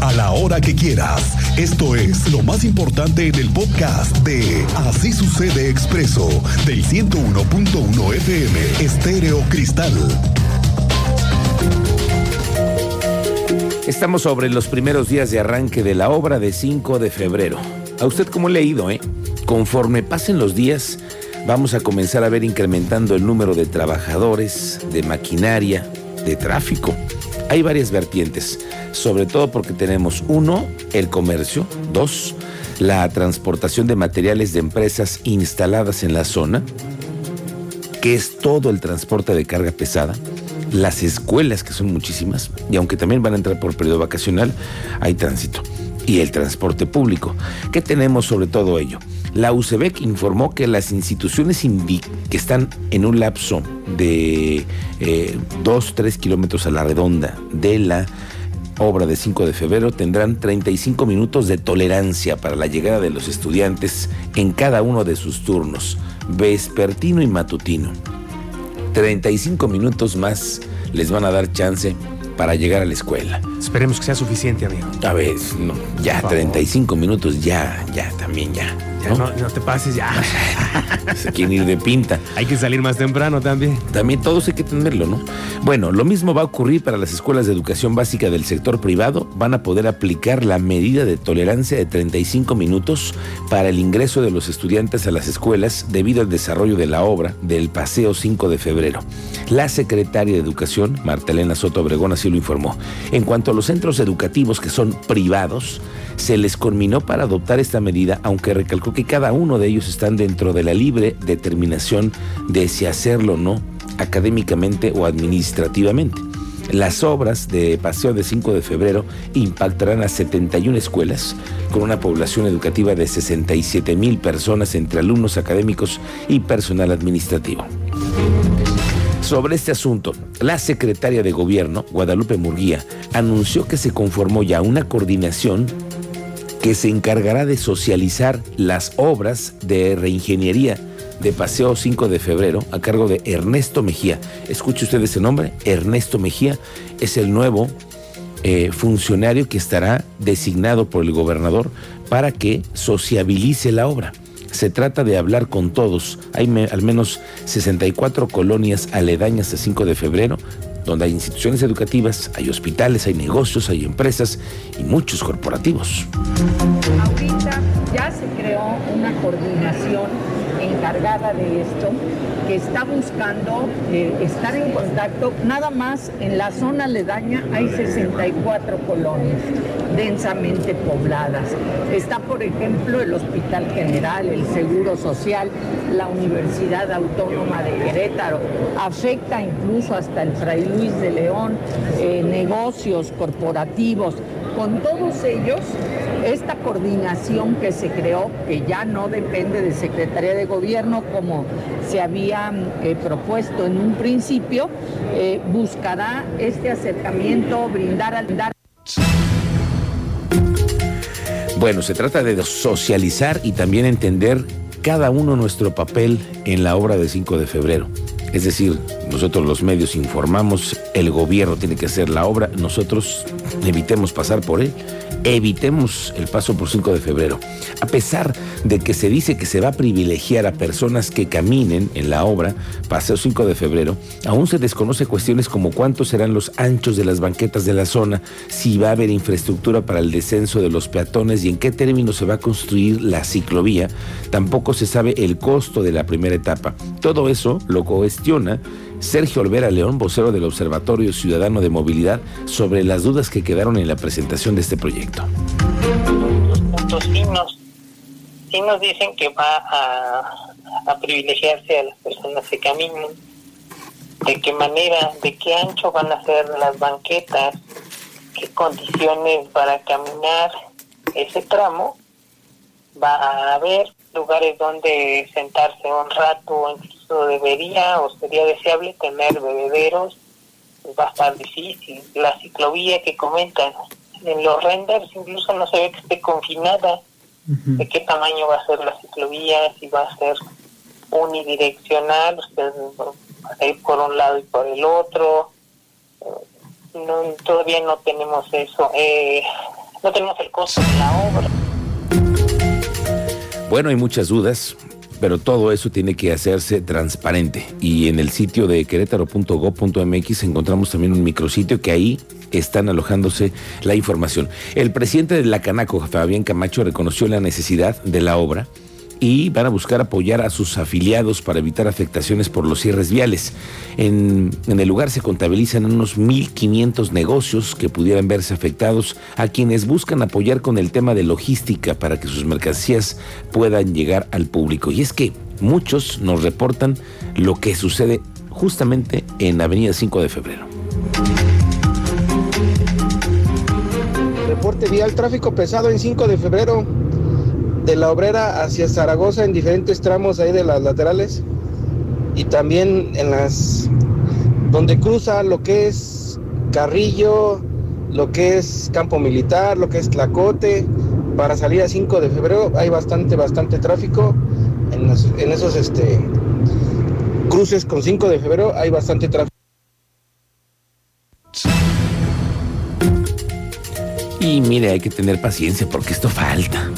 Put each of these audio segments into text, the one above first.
a la hora que quieras. Esto es lo más importante en el podcast de Así sucede expreso del 101.1 FM Estéreo Cristal. Estamos sobre los primeros días de arranque de la obra de 5 de febrero. A usted como he ido, ¿eh? Conforme pasen los días, vamos a comenzar a ver incrementando el número de trabajadores, de maquinaria, de tráfico. Hay varias vertientes, sobre todo porque tenemos uno, el comercio, dos, la transportación de materiales de empresas instaladas en la zona, que es todo el transporte de carga pesada, las escuelas, que son muchísimas, y aunque también van a entrar por periodo vacacional, hay tránsito, y el transporte público. ¿Qué tenemos sobre todo ello? La UCEBEC informó que las instituciones que están en un lapso de 2, eh, 3 kilómetros a la redonda de la obra de 5 de febrero tendrán 35 minutos de tolerancia para la llegada de los estudiantes en cada uno de sus turnos, vespertino y matutino. 35 minutos más les van a dar chance para llegar a la escuela. Esperemos que sea suficiente, amigo. A ver, no, ya 35 minutos, ya, ya, también ya. ¿No? te pases ya. Se quieren ir de pinta. Hay que salir más temprano también. También todos hay que tenerlo, ¿no? Bueno, lo mismo va a ocurrir para las escuelas de educación básica del sector privado. Van a poder aplicar la medida de tolerancia de 35 minutos para el ingreso de los estudiantes a las escuelas debido al desarrollo de la obra del Paseo 5 de febrero. La secretaria de Educación, Marta Elena Soto Obregón, así lo informó. En cuanto a los centros educativos que son privados, se les conminó para adoptar esta medida, aunque recalcó que cada uno de ellos están dentro de la libre determinación de si hacerlo o no, académicamente o administrativamente. Las obras de Paseo de 5 de febrero impactarán a 71 escuelas con una población educativa de 67 mil personas entre alumnos académicos y personal administrativo. Sobre este asunto, la secretaria de Gobierno, Guadalupe Murguía, anunció que se conformó ya una coordinación que se encargará de socializar las obras de reingeniería de Paseo 5 de Febrero a cargo de Ernesto Mejía. Escuche usted ese nombre, Ernesto Mejía es el nuevo eh, funcionario que estará designado por el gobernador para que sociabilice la obra. Se trata de hablar con todos. Hay al menos 64 colonias aledañas a 5 de febrero, donde hay instituciones educativas, hay hospitales, hay negocios, hay empresas y muchos corporativos. Ahorita ya se creó una coordinación encargada de esto que está buscando eh, estar en contacto. Nada más en la zona aledaña hay 64 colonias densamente pobladas. Está, por ejemplo, el Hospital General, el Seguro Social, la Universidad Autónoma de Querétaro. Afecta incluso hasta el Fray Luis de León, eh, negocios corporativos. Con todos ellos, esta coordinación que se creó, que ya no depende de Secretaría de Gobierno como se había eh, propuesto en un principio, eh, buscará este acercamiento, brindar al... Bueno, se trata de socializar y también entender cada uno nuestro papel en la obra de 5 de febrero. Es decir, nosotros los medios informamos, el gobierno tiene que hacer la obra, nosotros evitemos pasar por él, evitemos el paso por 5 de febrero. A pesar de que se dice que se va a privilegiar a personas que caminen en la obra Paseo 5 de febrero, aún se desconoce cuestiones como cuántos serán los anchos de las banquetas de la zona, si va a haber infraestructura para el descenso de los peatones y en qué términos se va a construir la ciclovía. Tampoco se sabe el costo de la primera etapa. Todo eso lo Sergio Olvera León, vocero del Observatorio Ciudadano de Movilidad, sobre las dudas que quedaron en la presentación de este proyecto. Los nos, dicen que va a, privilegiarse a las personas que caminen, de qué manera, de qué ancho van a ser las banquetas, qué condiciones para caminar ese tramo, va a haber lugares donde sentarse un rato, incluso debería o sería deseable tener bebederos, a estar difícil. La ciclovía que comentan, en los renders incluso no se ve que esté confinada, de qué tamaño va a ser la ciclovía, si va a ser unidireccional, usted va a ir por un lado y por el otro. No, todavía no tenemos eso. Eh, no tenemos el costo de la obra. Bueno, hay muchas dudas, pero todo eso tiene que hacerse transparente. Y en el sitio de querétaro.gov.mx encontramos también un micrositio que ahí están alojándose la información. El presidente de la Canaco, Fabián Camacho, reconoció la necesidad de la obra y van a buscar apoyar a sus afiliados para evitar afectaciones por los cierres viales. En, en el lugar se contabilizan unos 1.500 negocios que pudieran verse afectados a quienes buscan apoyar con el tema de logística para que sus mercancías puedan llegar al público. Y es que muchos nos reportan lo que sucede justamente en Avenida 5 de Febrero. Reporte vial, tráfico pesado en 5 de febrero de la obrera hacia Zaragoza en diferentes tramos ahí de las laterales y también en las donde cruza lo que es Carrillo, lo que es Campo Militar, lo que es Tlacote, para salir a 5 de febrero hay bastante, bastante tráfico. En, esos este, cruces con 5 de febrero hay bastante tráfico. Y mire, hay que tener paciencia porque esto falta.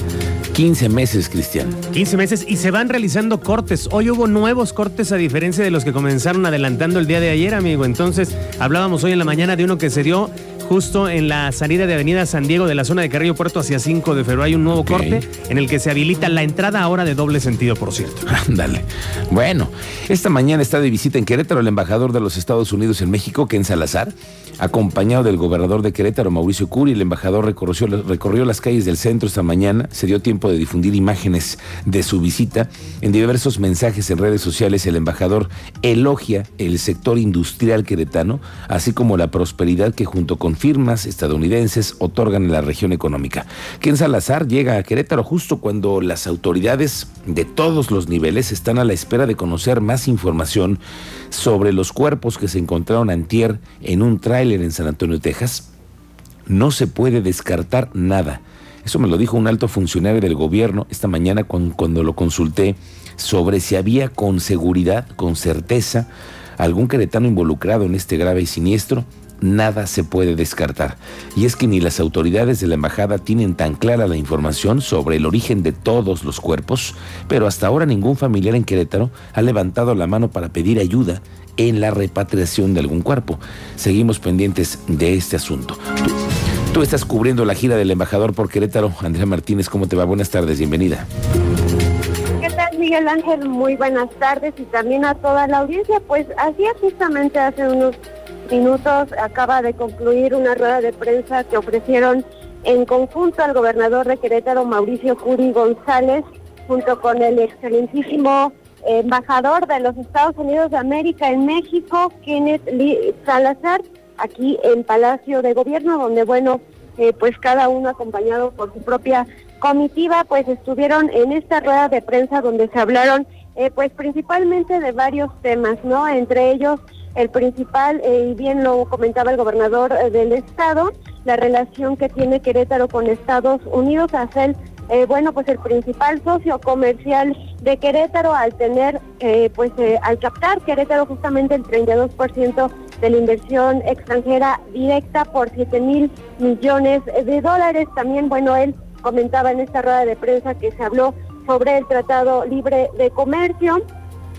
15 meses, Cristian. 15 meses y se van realizando cortes. Hoy hubo nuevos cortes a diferencia de los que comenzaron adelantando el día de ayer, amigo. Entonces, hablábamos hoy en la mañana de uno que se dio justo en la salida de Avenida San Diego de la zona de Carrillo Puerto hacia 5 de febrero. Hay un nuevo corte en el que se habilita la entrada ahora de doble sentido, por cierto. Ándale. Bueno, esta mañana está de visita en Querétaro el embajador de los Estados Unidos en México, Ken Salazar, acompañado del gobernador de Querétaro, Mauricio Curi. El embajador recorrió, recorrió las calles del centro esta mañana. Se dio tiempo de difundir imágenes de su visita. En diversos mensajes en redes sociales, el embajador elogia el sector industrial queretano, así como la prosperidad que junto con firmas estadounidenses otorgan en la región económica. Ken Salazar llega a Querétaro justo cuando las autoridades de todos los niveles están a la espera de conocer más información sobre los cuerpos que se encontraron antier en un tráiler en San Antonio, Texas. No se puede descartar nada. Eso me lo dijo un alto funcionario del gobierno esta mañana cuan- cuando lo consulté sobre si había con seguridad, con certeza, algún queretano involucrado en este grave siniestro. Nada se puede descartar. Y es que ni las autoridades de la embajada tienen tan clara la información sobre el origen de todos los cuerpos, pero hasta ahora ningún familiar en Querétaro ha levantado la mano para pedir ayuda en la repatriación de algún cuerpo. Seguimos pendientes de este asunto. Tú, estás cubriendo la gira del embajador por Querétaro. Andrea Martínez, ¿cómo te va? Buenas tardes, bienvenida. ¿Qué tal, Miguel Ángel? Muy buenas tardes y también a toda la audiencia. Pues así justamente hace unos minutos acaba de concluir una rueda de prensa que ofrecieron en conjunto al gobernador de Querétaro, Mauricio Curi González, junto con el excelentísimo embajador de los Estados Unidos de América en México, Kenneth Lee Salazar, aquí en Palacio de Gobierno, donde, bueno, eh, pues cada uno acompañado por su propia comitiva, pues estuvieron en esta rueda de prensa donde se hablaron, eh, pues principalmente de varios temas, ¿no? Entre ellos, el principal, eh, y bien lo comentaba el gobernador eh, del estado, la relación que tiene Querétaro con Estados Unidos, hacer, eh, bueno, pues el principal socio comercial de Querétaro al tener, pues al captar Querétaro justamente el 32% de la inversión extranjera directa por 7 mil millones de dólares. También, bueno, él comentaba en esta rueda de prensa que se habló sobre el Tratado Libre de Comercio,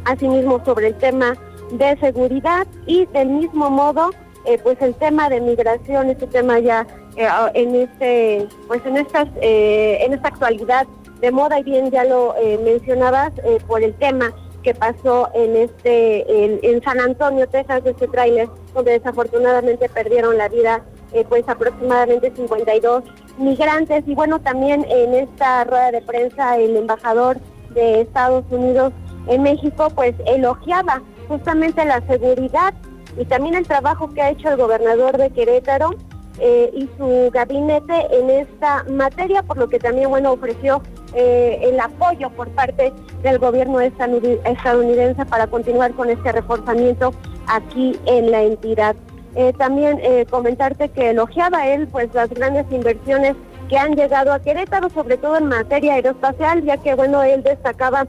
asimismo sobre el tema de seguridad y del mismo modo, eh, pues el tema de migración, este tema ya eh, en este, pues en estas, eh, en esta actualidad de moda y bien ya lo eh, mencionabas por el tema que pasó en este en, San Antonio, Texas, este tráiler donde desafortunadamente perdieron la vida pues aproximadamente 52 migrantes. Y bueno también en esta rueda de prensa el embajador de Estados Unidos en México pues elogiaba justamente la seguridad y también el trabajo que ha hecho el gobernador de Querétaro eh, y su gabinete en esta materia, por lo que también bueno ofreció eh, el apoyo por parte del gobierno estadounidense para continuar con este reforzamiento aquí en la entidad. Eh, también comentarte que elogiaba él pues las grandes inversiones que han llegado a Querétaro, sobre todo en materia aeroespacial, ya que bueno él destacaba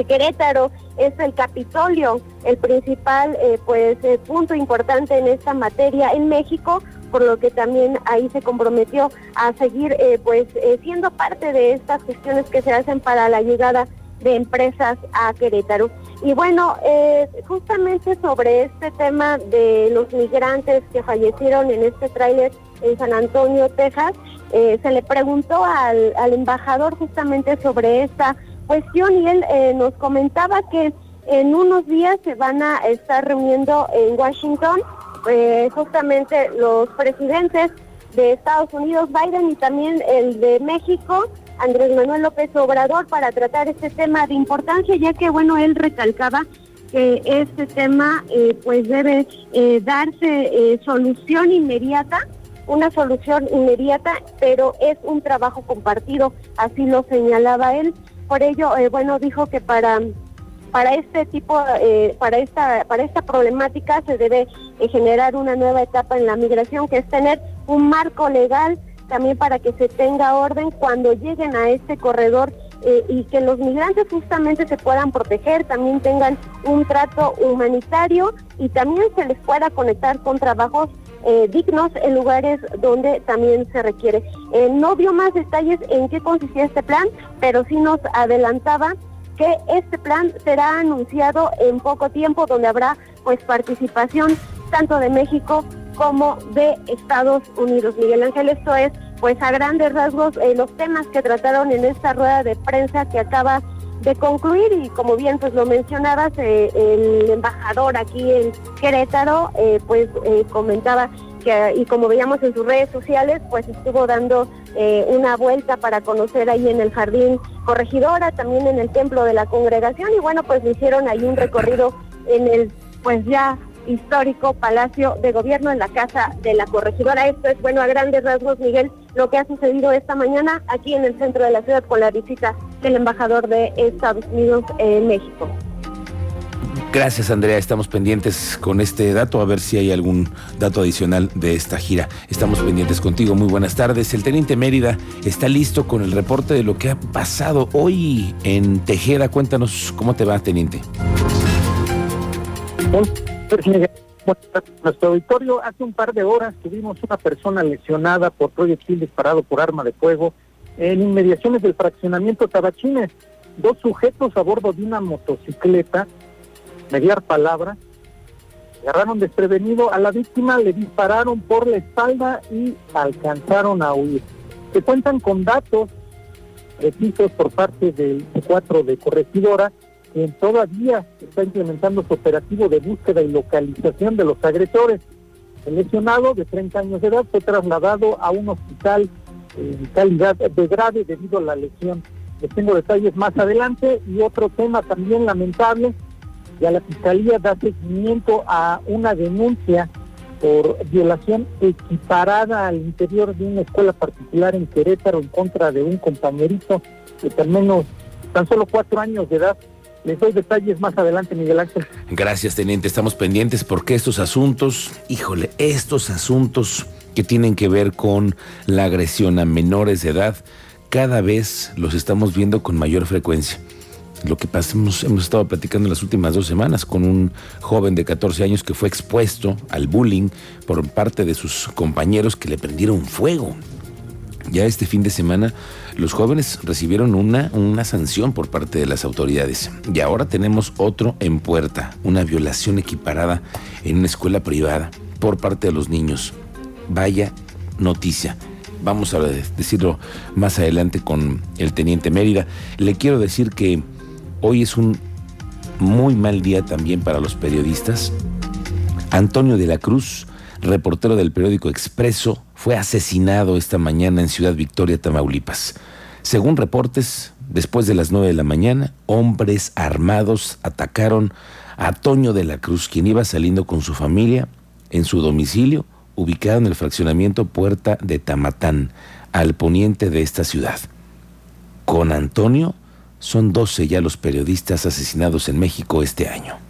que Querétaro es el Capitolio, el principal eh, pues eh, punto importante en esta materia en México, por lo que también ahí se comprometió a seguir eh, pues siendo parte de estas gestiones que se hacen para la llegada de empresas a Querétaro. Y bueno, justamente sobre este tema de los migrantes que fallecieron en este tráiler en San Antonio, Texas, se le preguntó al, embajador justamente sobre esta cuestión y él nos comentaba que en unos días se van a estar reuniendo en Washington eh, justamente los presidentes de Estados Unidos, Biden y también el de México, Andrés Manuel López Obrador, para tratar este tema de importancia, ya que, bueno, él recalcaba que este tema eh, pues debe eh, darse solución inmediata, una solución inmediata, pero es un trabajo compartido, así lo señalaba él. Por ello, bueno, dijo que para para este tipo, eh, para esta, para esta problemática se debe eh, generar una nueva etapa en la migración, que es tener un marco legal también para que se tenga orden cuando lleguen a este corredor eh, y que los migrantes justamente se puedan proteger, también tengan un trato humanitario y también se les pueda conectar con trabajos dignos en lugares donde también se requiere. no dio más detalles en qué consistía este plan, pero sí nos adelantaba que este plan será anunciado en poco tiempo, donde habrá pues participación tanto de México como de Estados Unidos. Miguel Ángel, esto es pues a grandes rasgos eh, los temas que trataron en esta rueda de prensa que acaba de concluir y como bien pues lo mencionabas, eh, el embajador aquí en Querétaro eh, pues comentaba y como veíamos en sus redes sociales, pues estuvo dando eh, una vuelta para conocer ahí en el jardín corregidora, también en el templo de la congregación y bueno, pues le hicieron ahí un recorrido en el pues ya histórico Palacio de Gobierno en la Casa de la Corregidora. Esto es, bueno, a grandes rasgos, Miguel, lo que ha sucedido esta mañana aquí en el centro de la ciudad con la visita del embajador de Estados Unidos en México. Gracias, Andrea. Estamos pendientes con este dato, a ver si hay algún dato adicional de esta gira. Estamos pendientes contigo. Muy buenas tardes. El teniente Mérida está listo con el reporte de lo que ha pasado hoy en Tejeda. Cuéntanos cómo te va, teniente. Nuestro auditorio, hace un par de horas tuvimos una persona lesionada por proyectil disparado por arma de fuego en inmediaciones del fraccionamiento Tabachines. Dos sujetos a bordo de una motocicleta mediar palabra, agarraron desprevenido a la víctima, le dispararon por la espalda y alcanzaron a huir. Se cuentan con datos precisos por parte del 4 de Corregidora, quien todavía está implementando su operativo de búsqueda y localización de los agresores. El lesionado de 30 años de edad fue trasladado a un hospital calidad de grave debido a la lesión. Les tengo detalles más adelante y otro tema también lamentable ya la Fiscalía da seguimiento a una denuncia por violación equiparada al interior de una escuela particular en Querétaro en contra de un compañerito de al menos tan solo cuatro años de edad. Les doy detalles más adelante, Miguel Ángel. Gracias, teniente. Estamos pendientes porque estos asuntos, híjole, estos asuntos que tienen que ver con la agresión a menores de edad, cada vez los estamos viendo con mayor frecuencia lo que pasamos, hemos estado platicando en las últimas dos semanas con un joven de 14 años que fue expuesto al bullying por parte de sus compañeros que le prendieron fuego. Ya este fin de semana los jóvenes recibieron una, una sanción por parte de las autoridades. Y ahora tenemos otro en puerta, una violación equiparada en una escuela privada por parte de los niños. Vaya noticia. Vamos a decirlo más adelante con el teniente Mérida. Le quiero decir que Hoy es un muy mal día también para los periodistas. Antonio de la Cruz, reportero del periódico Expreso, fue asesinado esta mañana en Ciudad Victoria, Tamaulipas. Según reportes, después de las 9 de la mañana, hombres armados atacaron a Toño de la Cruz, quien iba saliendo con su familia en su domicilio, ubicado en el fraccionamiento Puerta de Tamatán, al poniente de esta ciudad. Con Antonio son 12 ya los periodistas asesinados en México este año.